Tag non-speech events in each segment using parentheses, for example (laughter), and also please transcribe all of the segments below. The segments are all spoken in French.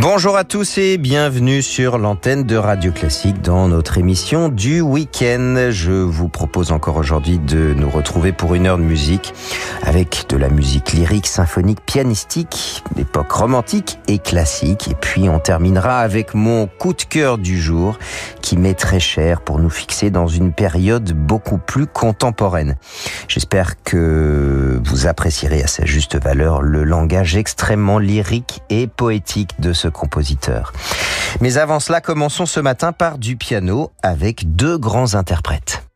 Bonjour à tous et bienvenue sur l'antenne de Radio Classique dans notre émission du week-end. Je vous propose encore aujourd'hui de nous retrouver pour une heure de musique avec de la musique lyrique, symphonique, pianistique, d'époque romantique et classique. Et puis on terminera avec mon coup de cœur du jour qui m'est très cher pour nous fixer dans une période beaucoup plus contemporaine. J'espère que vous apprécierez à sa juste valeur le langage extrêmement lyrique et poétique de ce compositeur. Mais avant cela, commençons ce matin par du piano avec deux grands interprètes.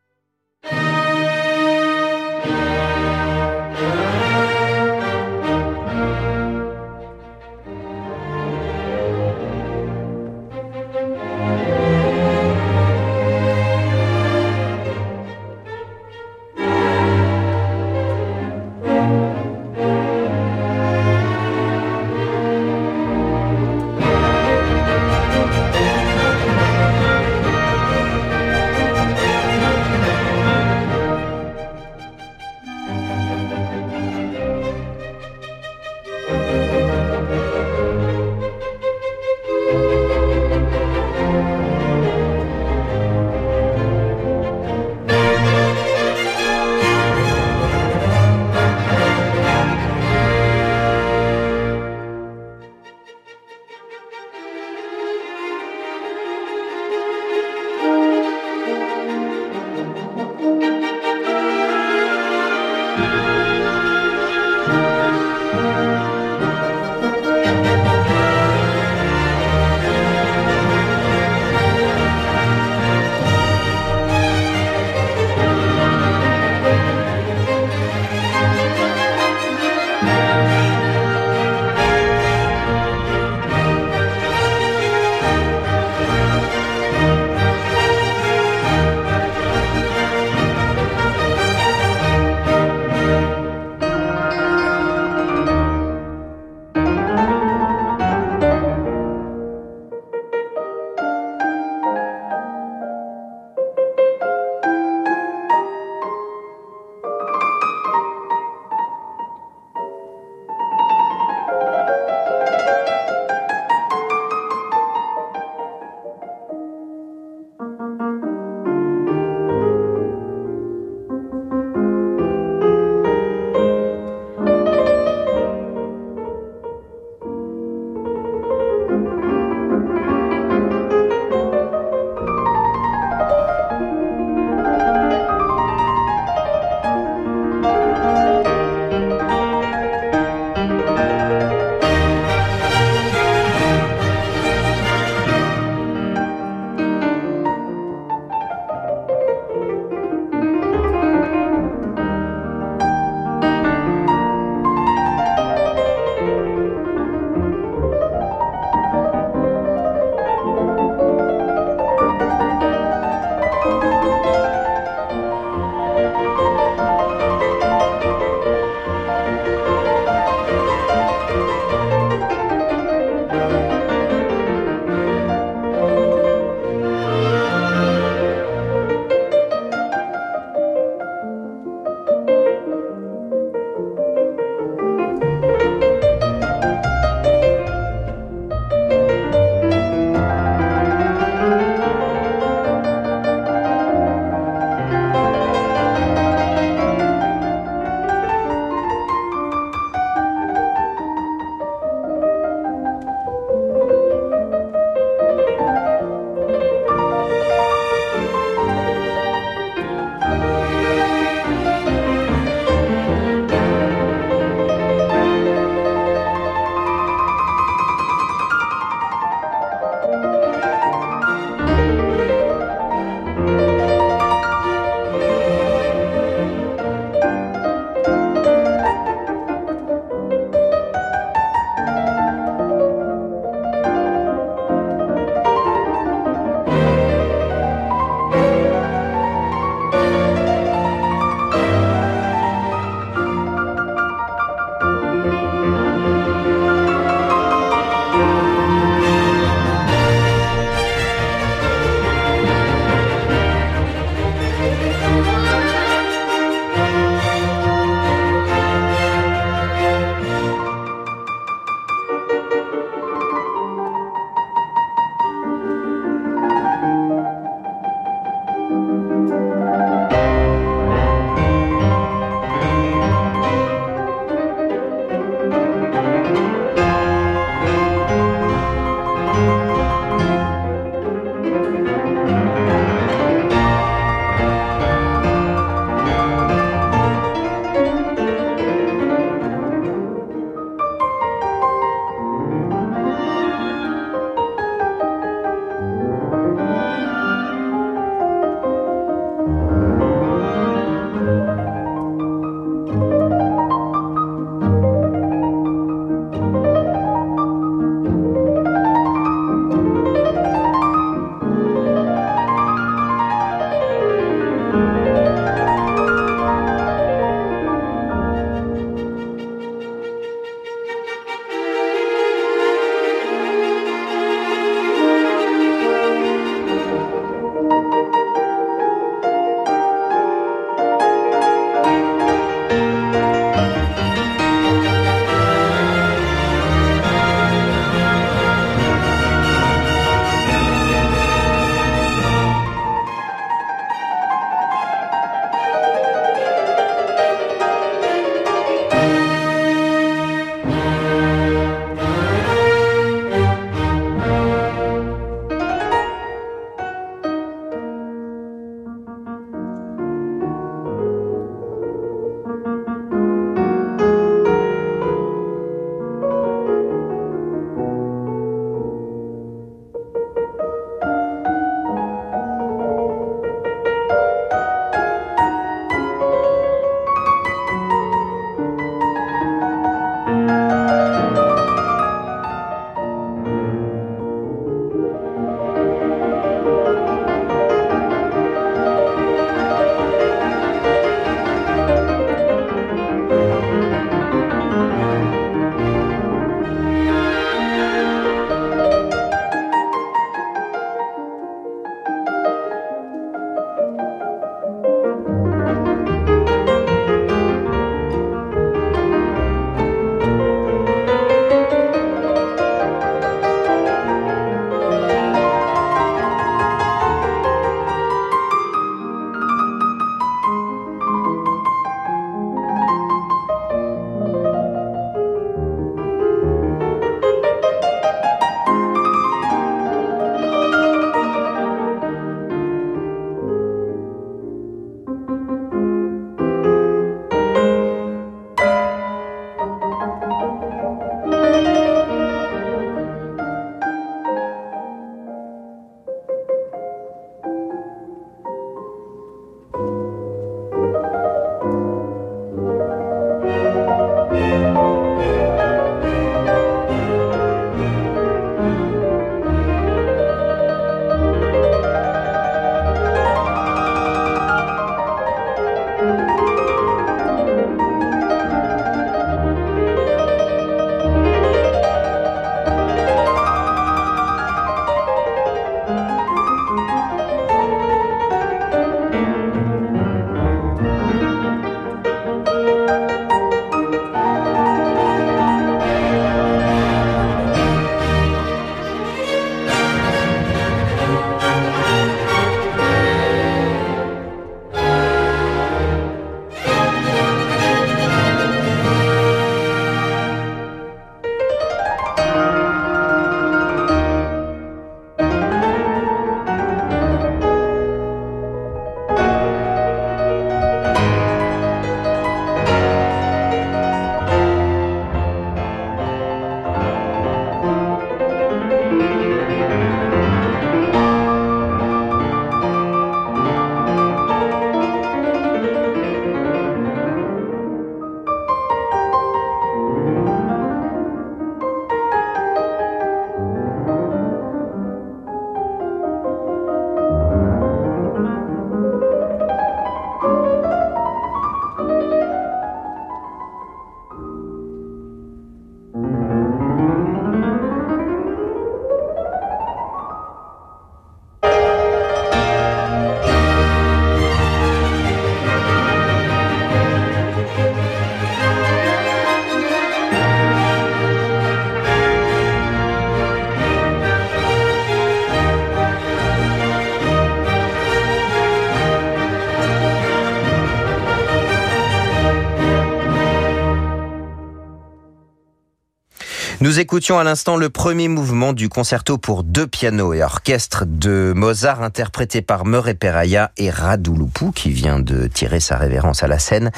Nous écoutions à l'instant le premier mouvement du concerto pour deux pianos et orchestre de Mozart interprété par Murray Peraya et Radouloupou qui vient de tirer sa révérence à la scène,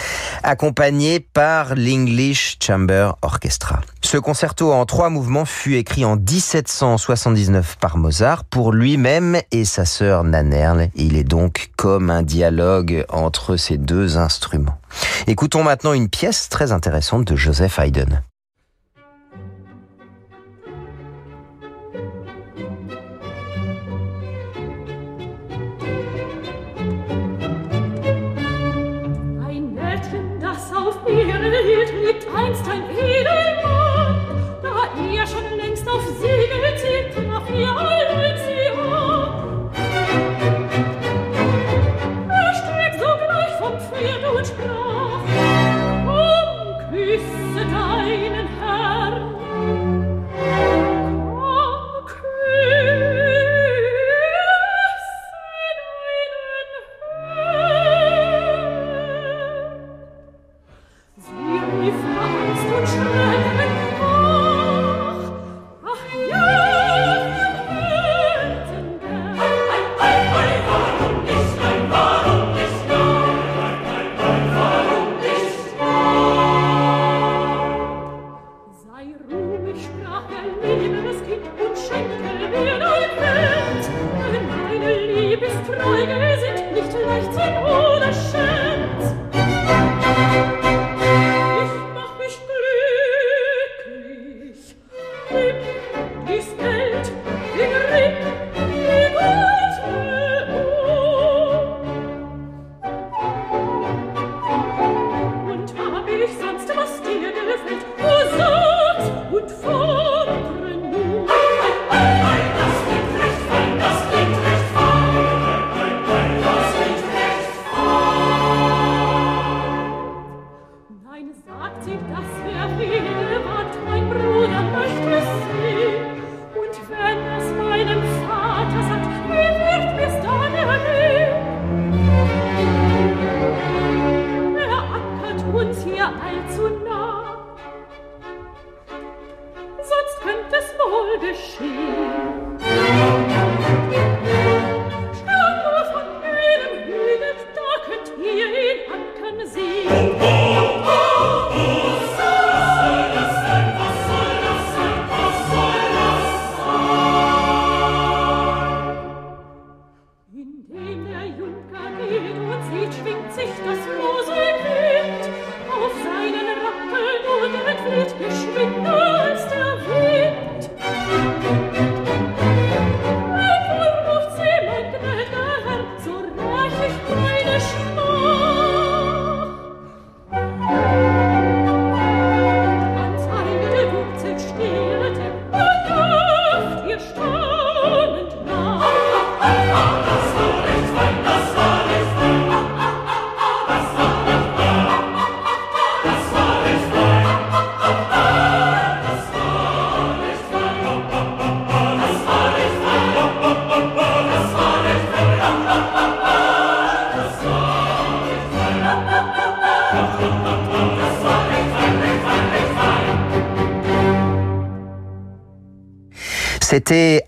accompagné par l'English Chamber Orchestra. Ce concerto en trois mouvements fut écrit en 1779 par Mozart pour lui-même et sa sœur Nannerl. Il est donc comme un dialogue entre ces deux instruments. Écoutons maintenant une pièce très intéressante de Joseph Haydn.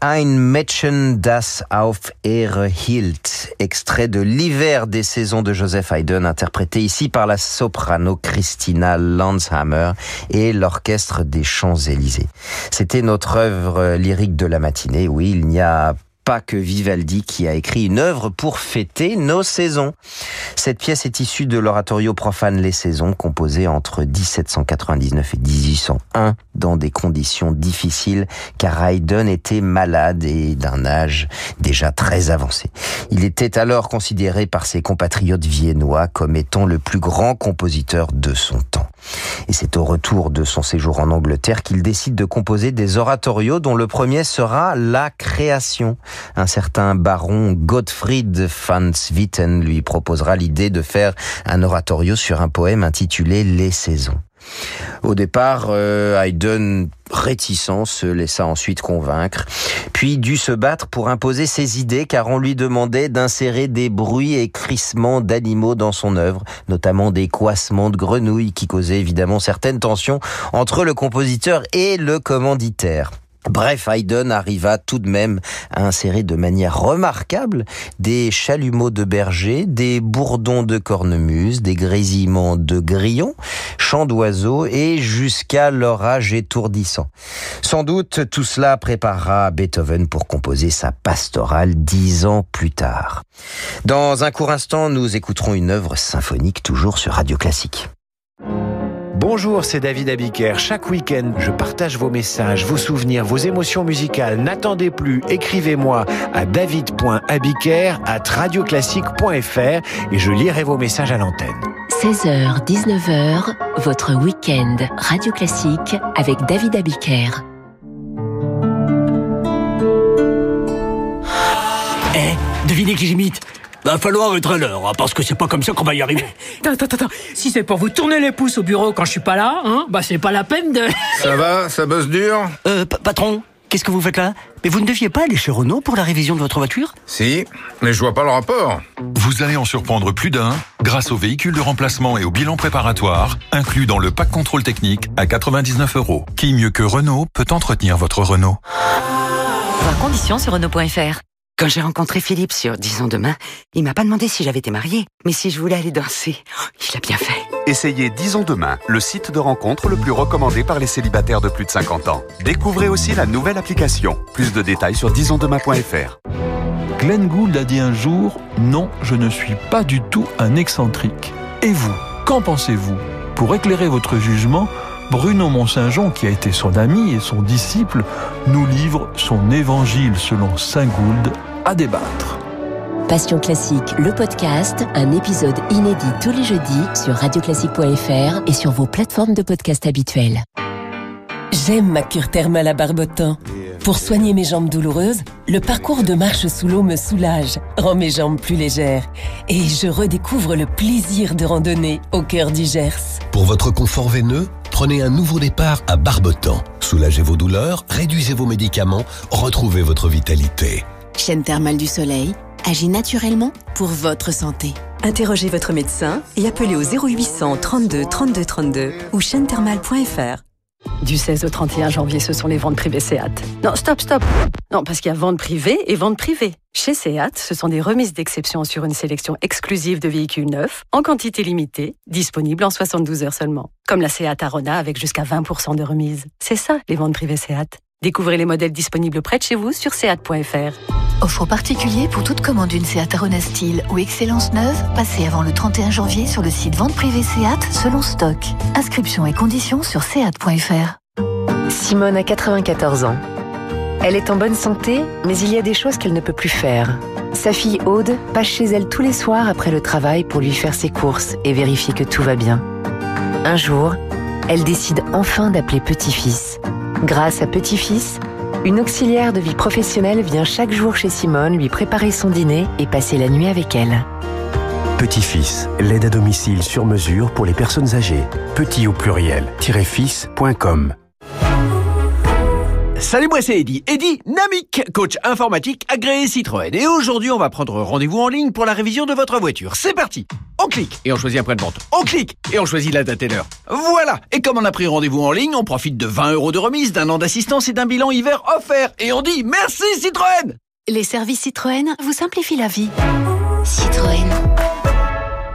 Ein Mädchen das auf Ehre hielt, extrait de l'hiver des saisons de Joseph Haydn, interprété ici par la soprano Christina Landshammer et l'orchestre des Champs-Élysées. C'était notre œuvre lyrique de la matinée. Oui, il n'y a pas que Vivaldi qui a écrit une œuvre pour fêter nos saisons. Cette pièce est issue de l'oratorio profane Les Saisons, composé entre 1799 et 1801 dans des conditions difficiles, car Haydn était malade et d'un âge déjà très avancé. Il était alors considéré par ses compatriotes viennois comme étant le plus grand compositeur de son temps. Et c'est au retour de son séjour en Angleterre qu'il décide de composer des oratorios dont le premier sera La Création. Un certain baron Gottfried van Swieten lui proposera l'idée de faire un oratorio sur un poème intitulé Les Saisons. Au départ, euh, Haydn, réticent, se laissa ensuite convaincre, puis dut se battre pour imposer ses idées car on lui demandait d'insérer des bruits et crissements d'animaux dans son œuvre, notamment des coissements de grenouilles qui causaient évidemment certaines tensions entre le compositeur et le commanditaire. Bref, Haydn arriva tout de même à insérer de manière remarquable des chalumeaux de berger, des bourdons de cornemuse, des grésillements de grillons, chants d'oiseaux et jusqu'à l'orage étourdissant. Sans doute, tout cela préparera Beethoven pour composer sa pastorale dix ans plus tard. Dans un court instant, nous écouterons une œuvre symphonique toujours sur Radio Classique. Bonjour, c'est David Abiker. Chaque week-end, je partage vos messages, vos souvenirs, vos émotions musicales. N'attendez plus, écrivez-moi à david.abiker at radioclassique.fr et je lirai vos messages à l'antenne. 16h, 19h, votre week-end Radio Classique avec David Abiker. Eh, devinez qui j'imite Va falloir être à l'heure, hein, parce que c'est pas comme ça qu'on va y arriver. (laughs) Attends, attends, attends. Si c'est pour vous tourner les pouces au bureau quand je suis pas là, hein, bah c'est pas la peine de. (laughs) Ça va, ça bosse dur? Euh, pa- patron, qu'est-ce que vous faites là? Mais vous ne deviez pas aller chez Renault pour la révision de votre voiture? Si, mais je vois pas le rapport. Vous allez en surprendre plus d'un grâce au véhicule de remplacement et au bilan préparatoire inclus dans le pack contrôle technique à 99 euros. Qui mieux que Renault peut entretenir votre Renault? Voir conditions sur Renault.fr. Quand j'ai rencontré Philippe sur Disons demain, il m'a pas demandé si j'avais été mariée, mais si je voulais aller danser. Oh, il a bien fait. Essayez Disons Demain, le site de rencontre le plus recommandé par les célibataires de plus de 50 ans. Découvrez aussi la nouvelle application. Plus de détails sur disonsdemain.fr. Glenn Gould a dit un jour Non, je ne suis pas du tout un excentrique. Et vous, qu'en pensez-vous? Pour éclairer votre jugement, Bruno Mont-Saint-Jean, qui a été son ami et son disciple, nous livre son évangile selon Saint Gould à débattre. Passion Classique, le podcast, un épisode inédit tous les jeudis sur radioclassique.fr et sur vos plateformes de podcast habituelles. J'aime ma cure thermale à Barbotan. Pour soigner mes jambes douloureuses, le parcours de marche sous l'eau me soulage, rend mes jambes plus légères. Et je redécouvre le plaisir de randonner au cœur du Gers. Pour votre confort veineux, prenez un nouveau départ à Barbotan. Soulagez vos douleurs, réduisez vos médicaments, retrouvez votre vitalité. Chaîne thermale du soleil agit naturellement pour votre santé. Interrogez votre médecin et appelez au 0800 32 32 32 ou chaînethermale.fr. Du 16 au 31 janvier, ce sont les ventes privées SEAT. Non, stop, stop. Non, parce qu'il y a vente privée et vente privée. Chez SEAT, ce sont des remises d'exception sur une sélection exclusive de véhicules neufs, en quantité limitée, disponibles en 72 heures seulement. Comme la SEAT Arona avec jusqu'à 20% de remise. C'est ça, les ventes privées SEAT. Découvrez les modèles disponibles près de chez vous sur seat.fr. Offre particulier pour toute commande d'une Seat Arona Style ou Excellence neuve, passez avant le 31 janvier sur le site vente privée Seat selon stock. Inscription et conditions sur seat.fr. Simone a 94 ans. Elle est en bonne santé, mais il y a des choses qu'elle ne peut plus faire. Sa fille Aude passe chez elle tous les soirs après le travail pour lui faire ses courses et vérifier que tout va bien. Un jour, elle décide enfin d'appeler Petit-Fils. Grâce à Petit-Fils, une auxiliaire de vie professionnelle vient chaque jour chez Simone lui préparer son dîner et passer la nuit avec elle. Petit-Fils, l'aide à domicile sur mesure pour les personnes âgées. Petit au pluriel, fils.com. Salut, moi c'est Eddy. Eddy Namic, coach informatique agréé Citroën. Et aujourd'hui, on va prendre rendez-vous en ligne pour la révision de votre voiture. C'est parti On clique et on choisit un point de vente. On clique et on choisit la date et l'heure. Voilà Et comme on a pris rendez-vous en ligne, on profite de 20 euros de remise, d'un an d'assistance et d'un bilan hiver offert. Et on dit merci Citroën Les services Citroën vous simplifient la vie. Citroën.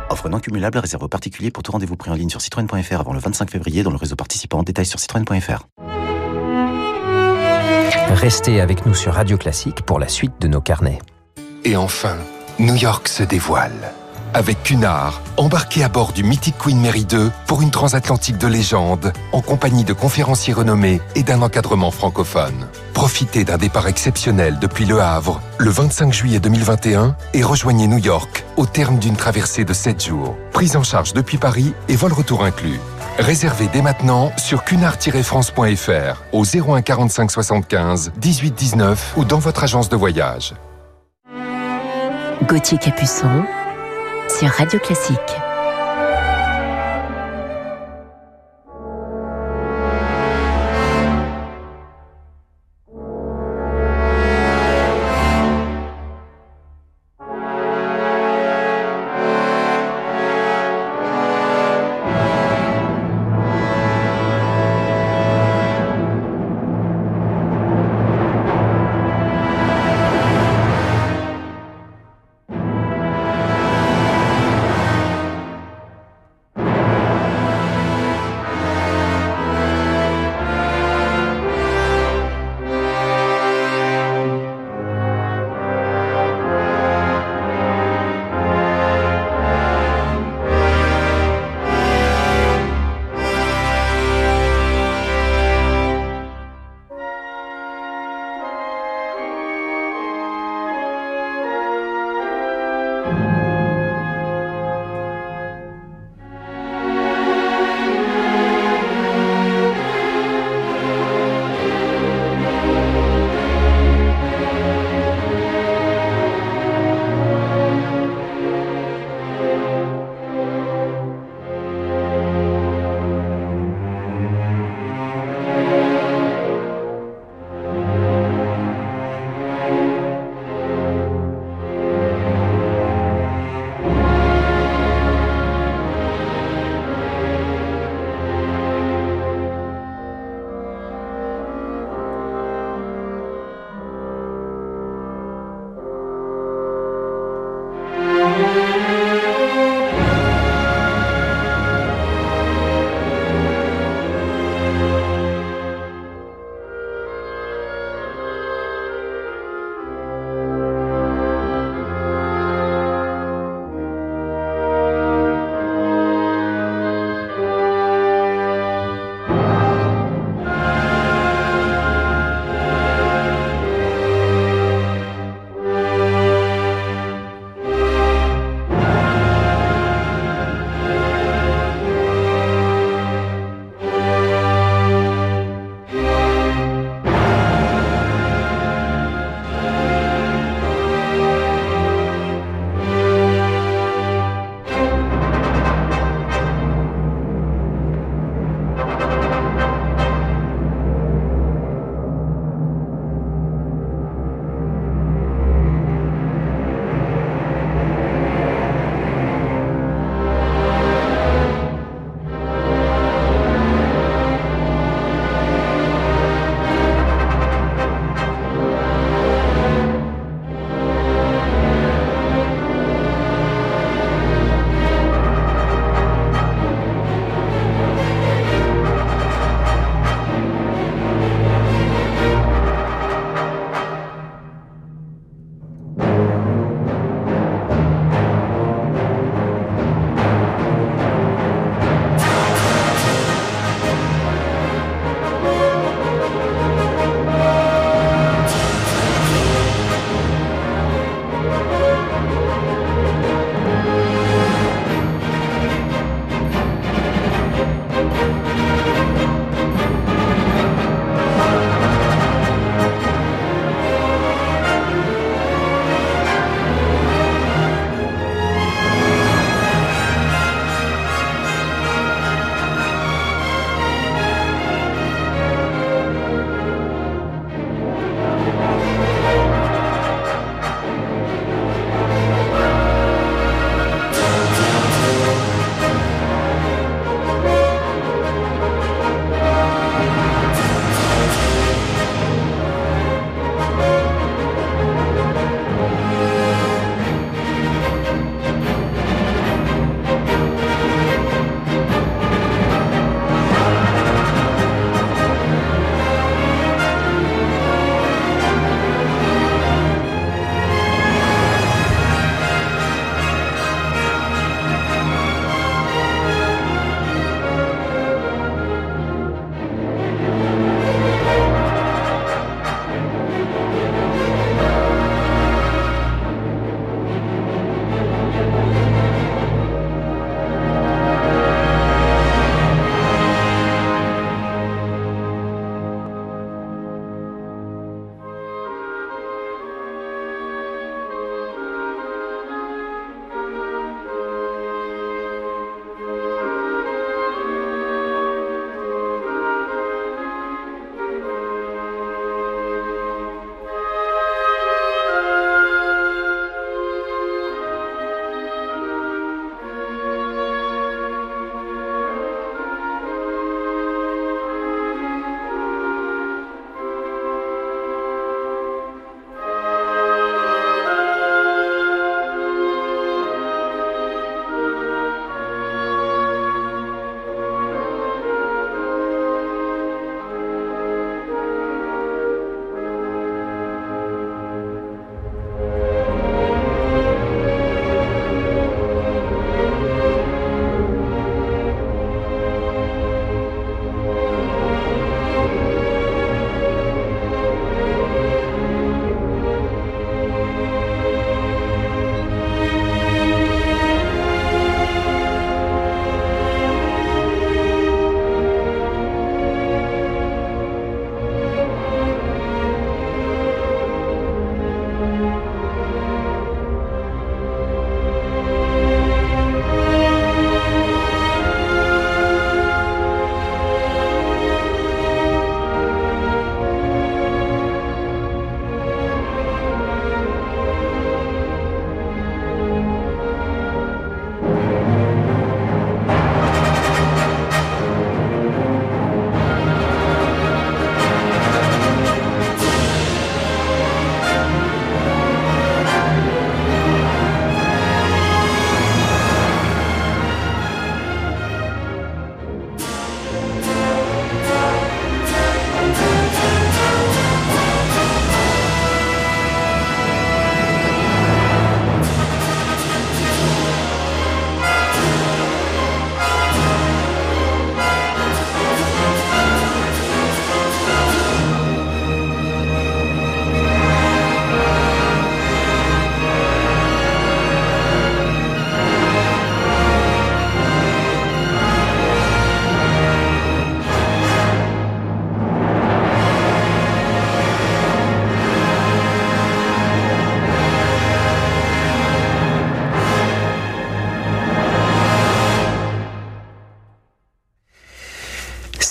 Offre non cumulable réserve aux particuliers pour tout rendez-vous pris en ligne sur citroën.fr avant le 25 février dans le réseau participant. Détails sur citroën.fr. Restez avec nous sur Radio Classique pour la suite de nos carnets. Et enfin, New York se dévoile. Avec Cunard, embarqué à bord du mythique Queen Mary 2 pour une transatlantique de légende, en compagnie de conférenciers renommés et d'un encadrement francophone. Profitez d'un départ exceptionnel depuis Le Havre le 25 juillet 2021 et rejoignez New York au terme d'une traversée de 7 jours. Prise en charge depuis Paris et vol retour inclus. Réservez dès maintenant sur cunard-france.fr au 01 45 75 18 19 ou dans votre agence de voyage. Gauthier Capuçon sur Radio Classique.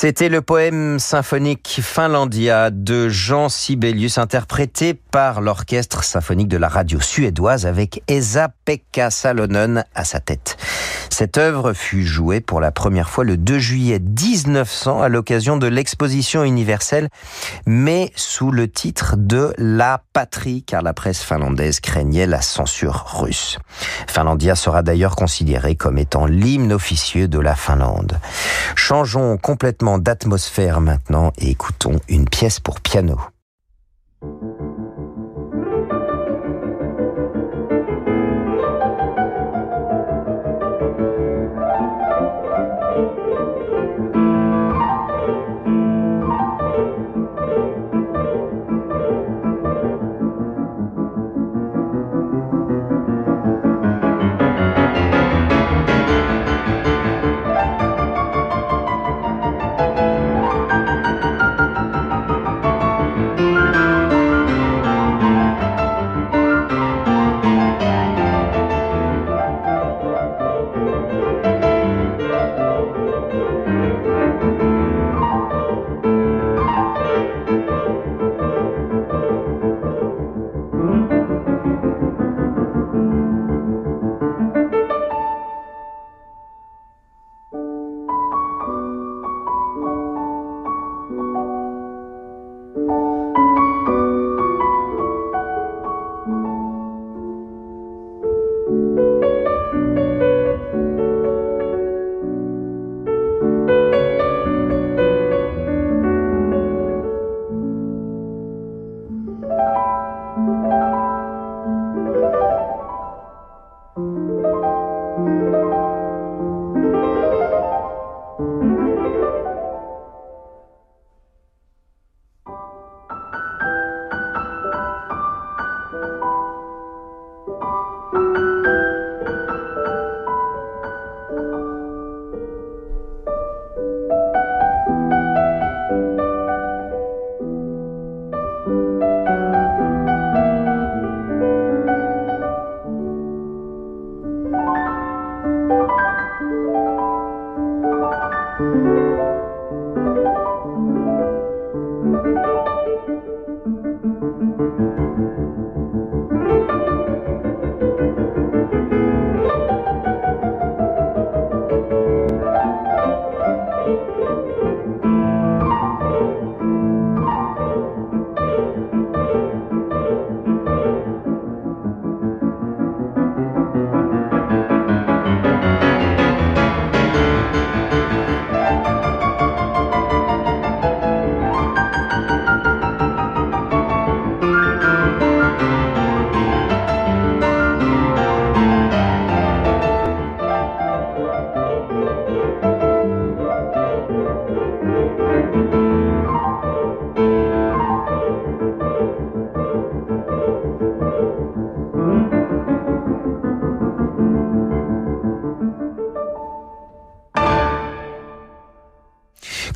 C'était le poème symphonique Finlandia de Jean Sibelius interprété par l'orchestre symphonique de la radio suédoise avec Esa-Pekka Salonen à sa tête. Cette œuvre fut jouée pour la première fois le 2 juillet 1900 à l'occasion de l'exposition universelle, mais sous le titre de La patrie, car la presse finlandaise craignait la censure russe. Finlandia sera d'ailleurs considéré comme étant l'hymne officieux de la Finlande. Changeons complètement d'atmosphère maintenant et écoutons une pièce pour piano.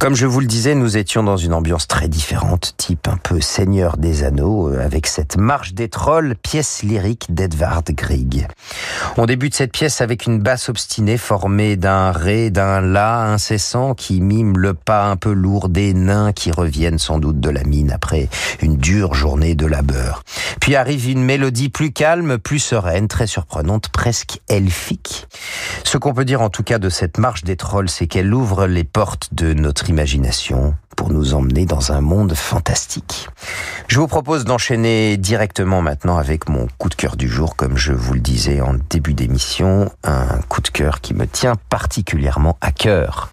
Comme je vous le disais, nous étions dans une ambiance très différente, type un peu Seigneur des Anneaux, euh, avec cette marche des trolls, pièce lyrique d'Edvard Grieg. On débute cette pièce avec une basse obstinée formée d'un ré, d'un la incessant qui mime le pas un peu lourd des nains qui reviennent sans doute de la mine après une dure journée de labeur. Puis arrive une mélodie plus calme, plus sereine, très surprenante, presque elfique. Ce qu'on peut dire en tout cas de cette marche des trolls, c'est qu'elle ouvre les portes de notre pour nous emmener dans un monde fantastique. Je vous propose d'enchaîner directement maintenant avec mon coup de cœur du jour, comme je vous le disais en début d'émission, un coup de cœur qui me tient particulièrement à cœur.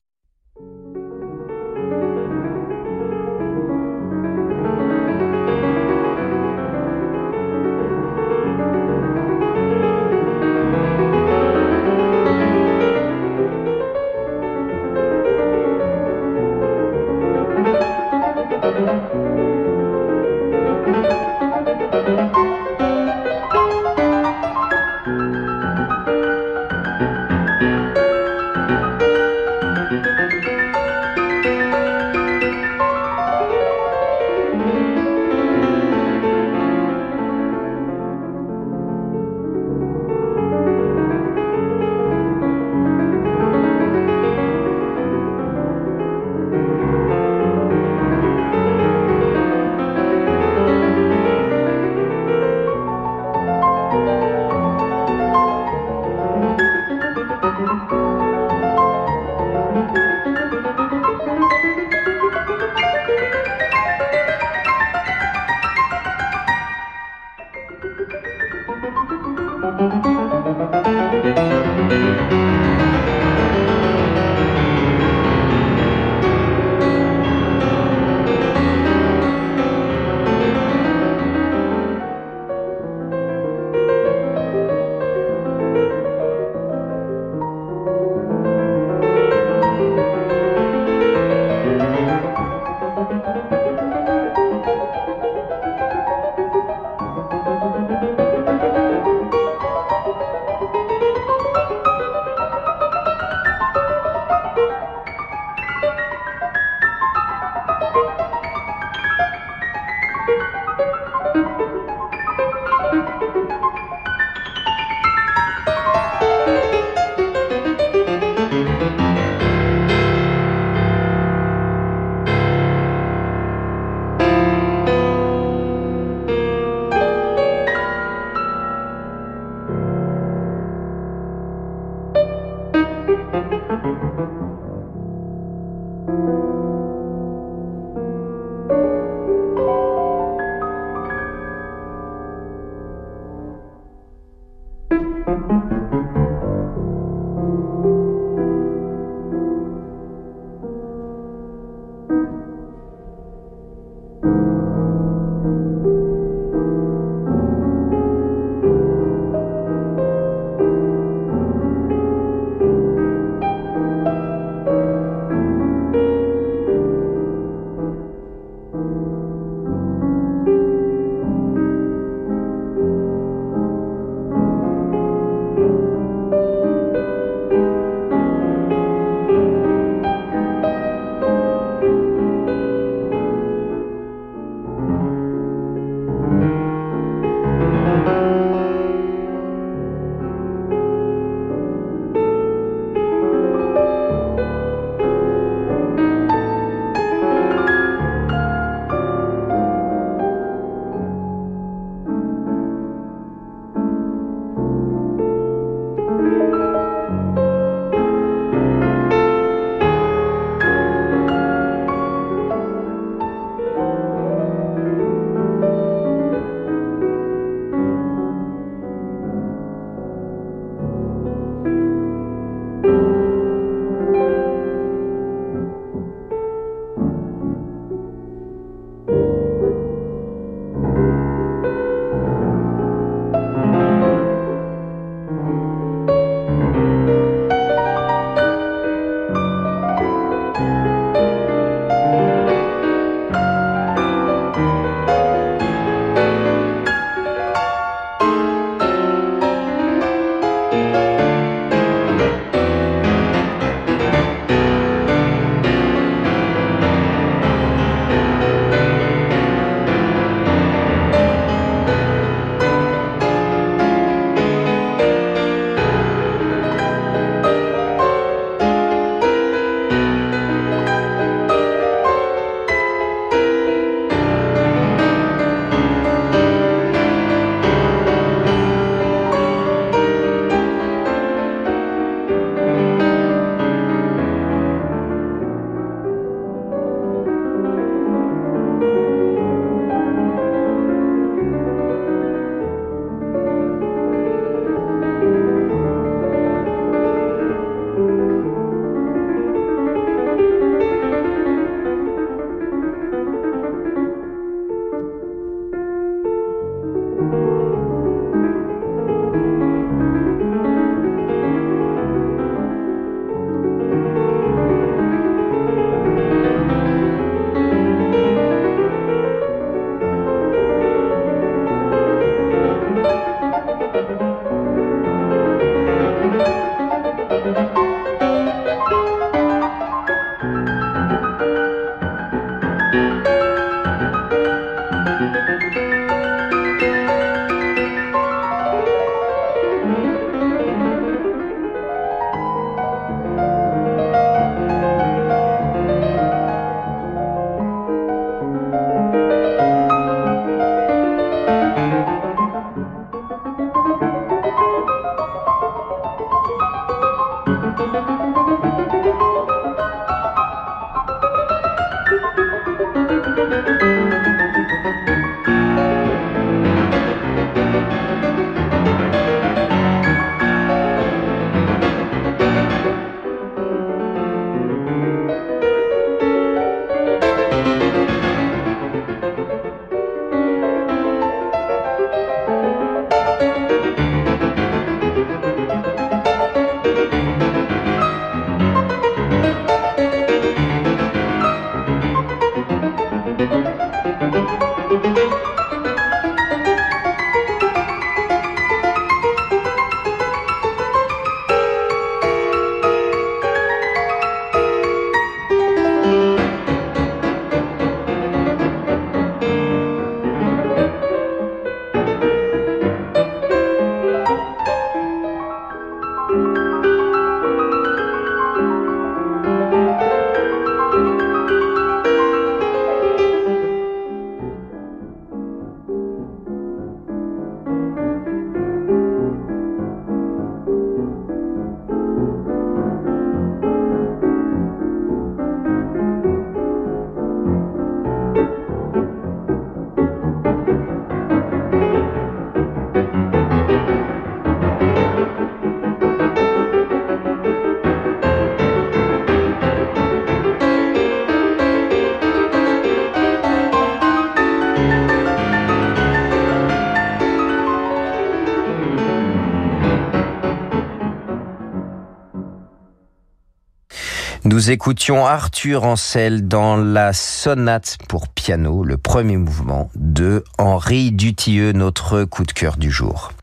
Nous écoutions Arthur Ancel dans la sonate pour piano, le premier mouvement de Henri Dutilleux, notre coup de cœur du jour.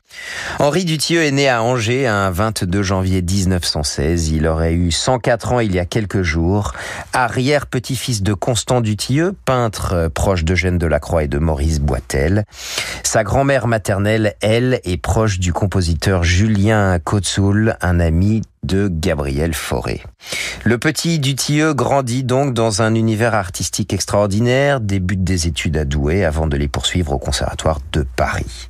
Henri Dutilleux est né à Angers un 22 janvier 1916. Il aurait eu 104 ans il y a quelques jours. Arrière-petit-fils de Constant Dutilleux, peintre proche d'Eugène Delacroix et de Maurice Boitel. Sa grand-mère maternelle, elle, est proche du compositeur Julien Kotsoul, un ami de Gabriel Fauré. Le petit Dutilleux grandit donc dans un univers artistique extraordinaire, débute des études à Douai avant de les poursuivre au Conservatoire de Paris.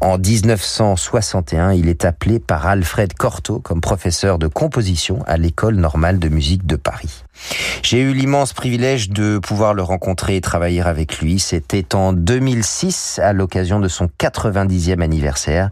En 1961, il est appelé par Alfred Cortot comme professeur de composition à l'École normale de musique de Paris. J'ai eu l'immense privilège de pouvoir le rencontrer et travailler avec lui. C'était en 2006, à l'occasion de son 90e anniversaire.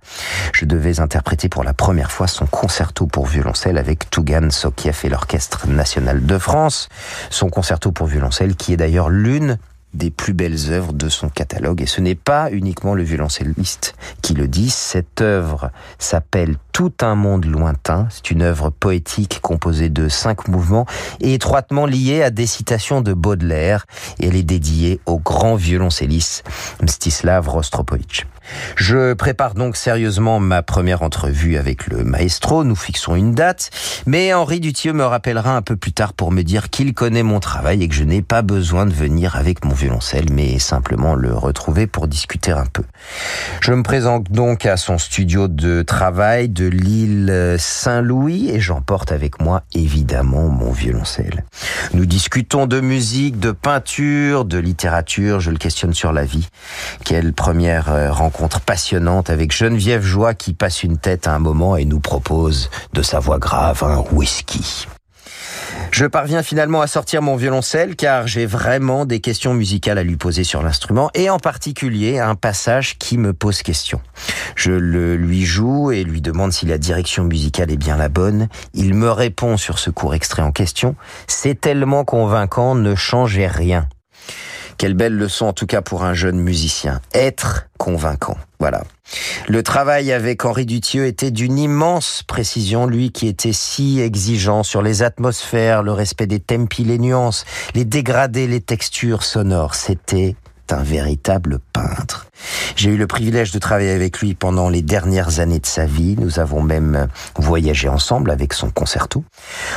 Je devais interpréter pour la première fois son concerto pour violoncelle avec Tougan Sokiev et l'Orchestre National de France. Son concerto pour violoncelle qui est d'ailleurs l'une des plus belles œuvres de son catalogue. Et ce n'est pas uniquement le violoncelliste qui le dit. Cette œuvre s'appelle Tout un monde lointain. C'est une œuvre poétique composée de cinq mouvements et étroitement liée à des citations de Baudelaire. Et elle est dédiée au grand violoncelliste Mstislav Rostropovitch. Je prépare donc sérieusement ma première entrevue avec le maestro. Nous fixons une date. Mais Henri Dutilleux me rappellera un peu plus tard pour me dire qu'il connaît mon travail et que je n'ai pas besoin de venir avec mon violoncelle, mais simplement le retrouver pour discuter un peu. Je me présente donc à son studio de travail de l'île Saint-Louis et j'emporte avec moi évidemment mon violoncelle. Nous discutons de musique, de peinture, de littérature, je le questionne sur la vie. Quelle première rencontre passionnante avec Geneviève Joie qui passe une tête à un moment et nous propose de sa voix grave un whisky. Je parviens finalement à sortir mon violoncelle car j'ai vraiment des questions musicales à lui poser sur l'instrument et en particulier un passage qui me pose question. Je le lui joue et lui demande si la direction musicale est bien la bonne. Il me répond sur ce court extrait en question. C'est tellement convaincant, ne changez rien. Quelle belle leçon en tout cas pour un jeune musicien. Être convaincant. Voilà. Le travail avec Henri Dutilleux était d'une immense précision, lui qui était si exigeant sur les atmosphères, le respect des tempi, les nuances, les dégradés, les textures sonores. C'était un véritable peintre. J'ai eu le privilège de travailler avec lui pendant les dernières années de sa vie. Nous avons même voyagé ensemble avec son concerto.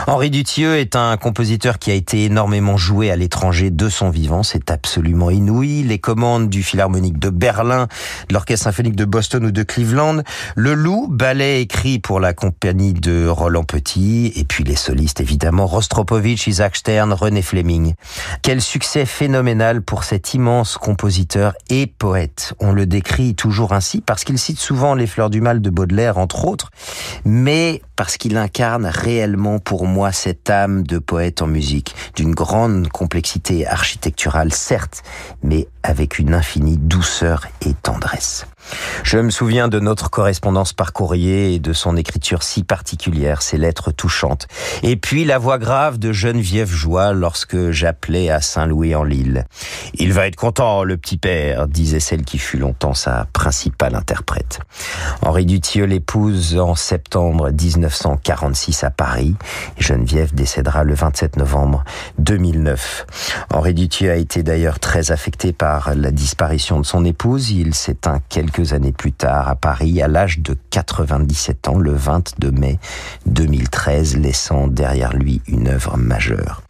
Henri Dutilleux est un compositeur qui a été énormément joué à l'étranger de son vivant. C'est absolument inouï. Les commandes du Philharmonique de Berlin, de l'Orchestre symphonique de Boston ou de Cleveland, Le Loup, ballet écrit pour la compagnie de Roland Petit, et puis les solistes évidemment, Rostropovitch, Isaac Stern, René Fleming. Quel succès phénoménal pour cet immense compositeur et poète. On le décrit toujours ainsi parce qu'il cite souvent les fleurs du mal de Baudelaire, entre autres, mais parce qu'il incarne réellement pour moi cette âme de poète en musique, d'une grande complexité architecturale, certes, mais avec une infinie douceur et tendresse. Je me souviens de notre correspondance par courrier et de son écriture si particulière, ses lettres touchantes. Et puis la voix grave de Geneviève Joie lorsque j'appelais à Saint-Louis-en-Lille. Il va être content, le petit père, disait celle qui fut longtemps sa principale interprète. Henri Dutilleux l'épouse en septembre 1946 à Paris. Geneviève décédera le 27 novembre 2009. Henri Dutilleux a été d'ailleurs très affecté par la disparition de son épouse. Il s'éteint quelques années plus tard à Paris à l'âge de 97 ans, le 22 mai 2013, laissant derrière lui une œuvre majeure.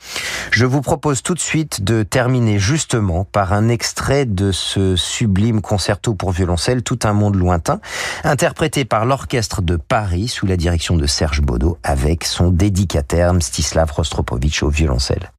Je vous propose tout de suite de terminer justement par un extrait de ce sublime concerto pour violoncelle Tout un monde lointain, interprété par l'orchestre de Paris sous la direction de Serge Baudot avec son dédicataire Mstislav Rostropovitch au violoncelle.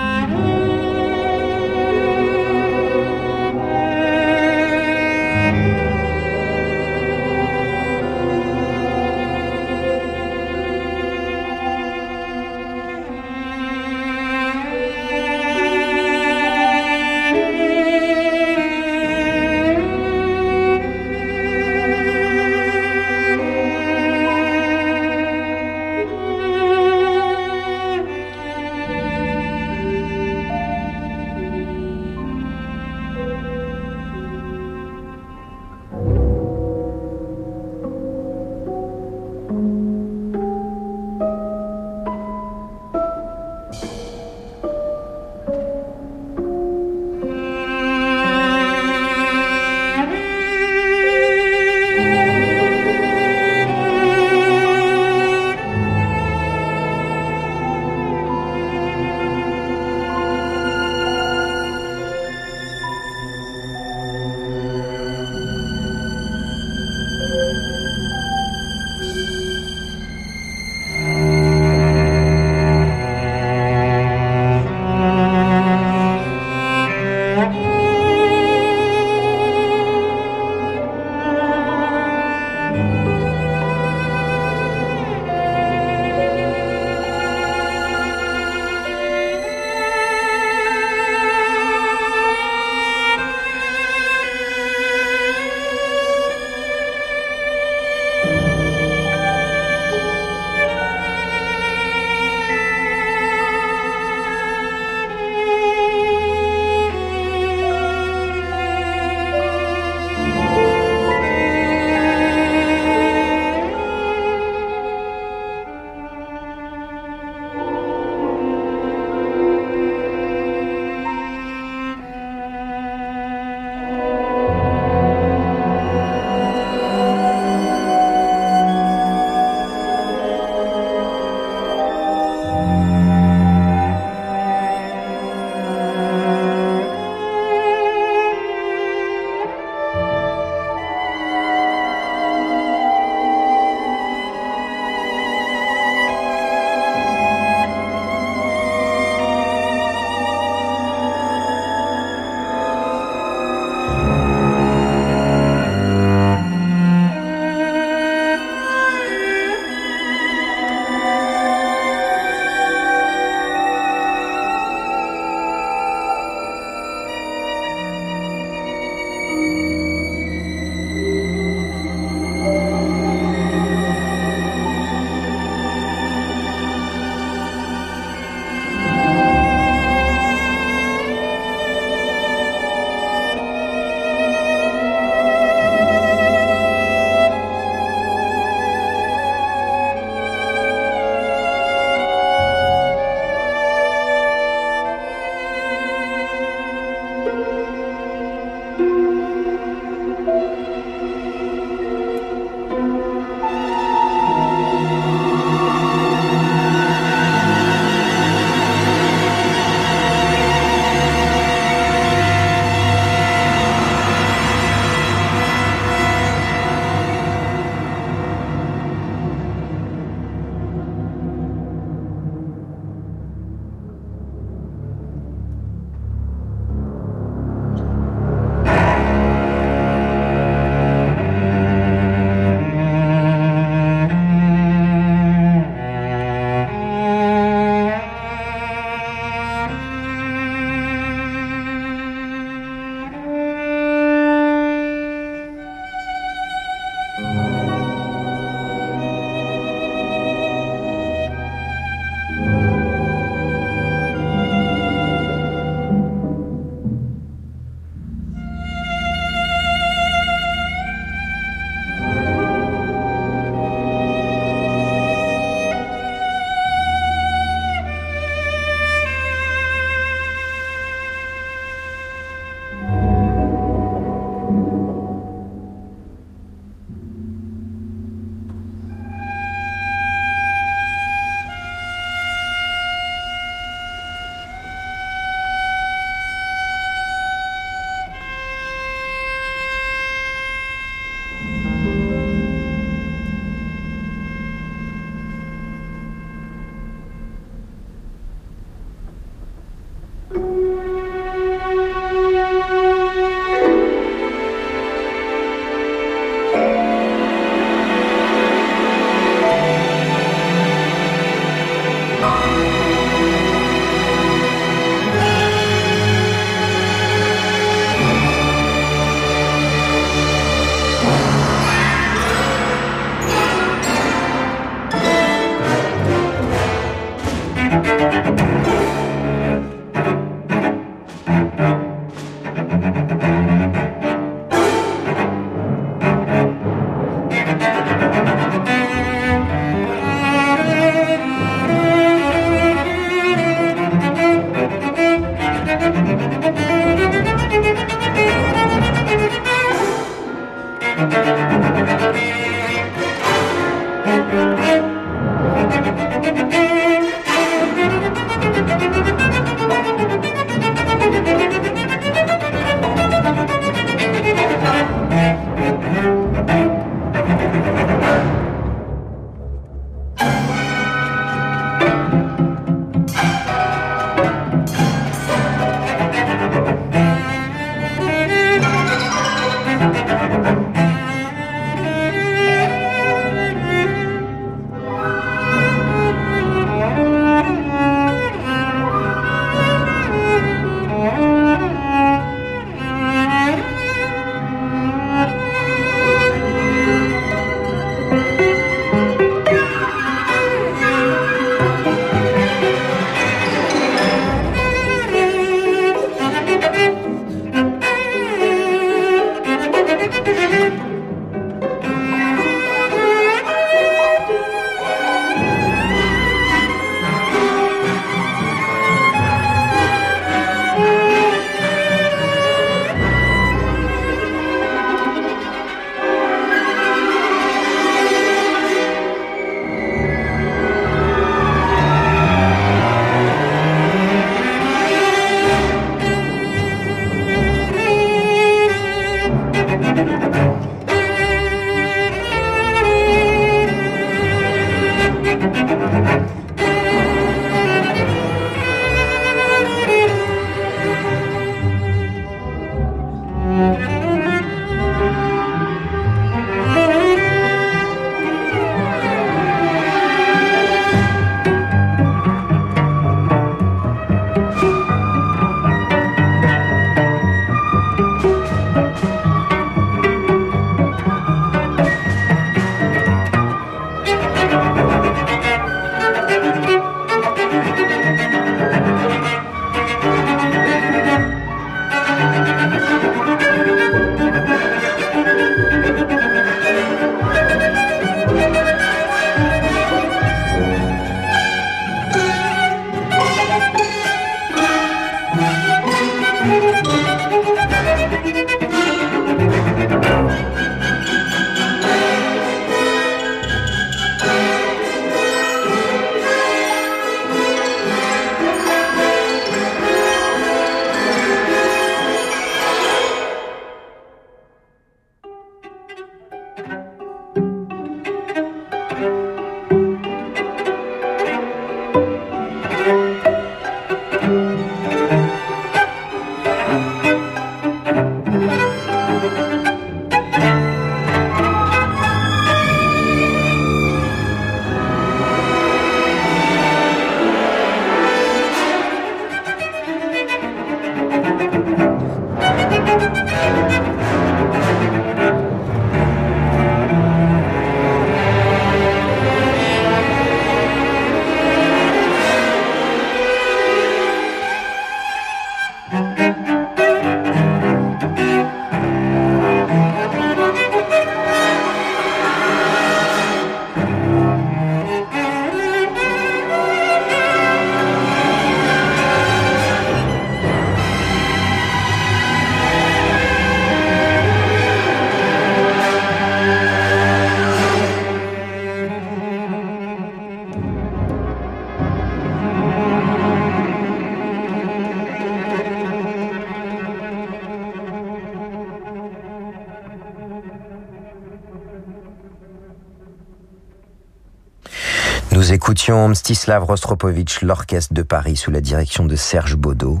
Mstislav Rostropovitch, l'orchestre de Paris sous la direction de Serge Baudot,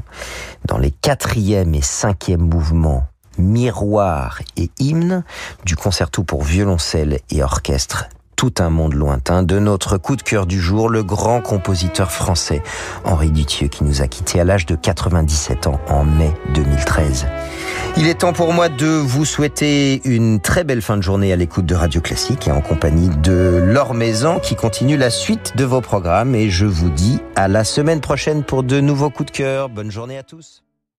dans les quatrième et cinquième mouvements miroir et hymne du concerto pour violoncelle et orchestre tout un monde lointain de notre coup de cœur du jour, le grand compositeur français Henri Duthieu qui nous a quittés à l'âge de 97 ans en mai 2013. Il est temps pour moi de vous souhaiter une très belle fin de journée à l'écoute de Radio Classique et en compagnie de Laure Maison qui continue la suite de vos programmes et je vous dis à la semaine prochaine pour de nouveaux coups de cœur. Bonne journée à tous.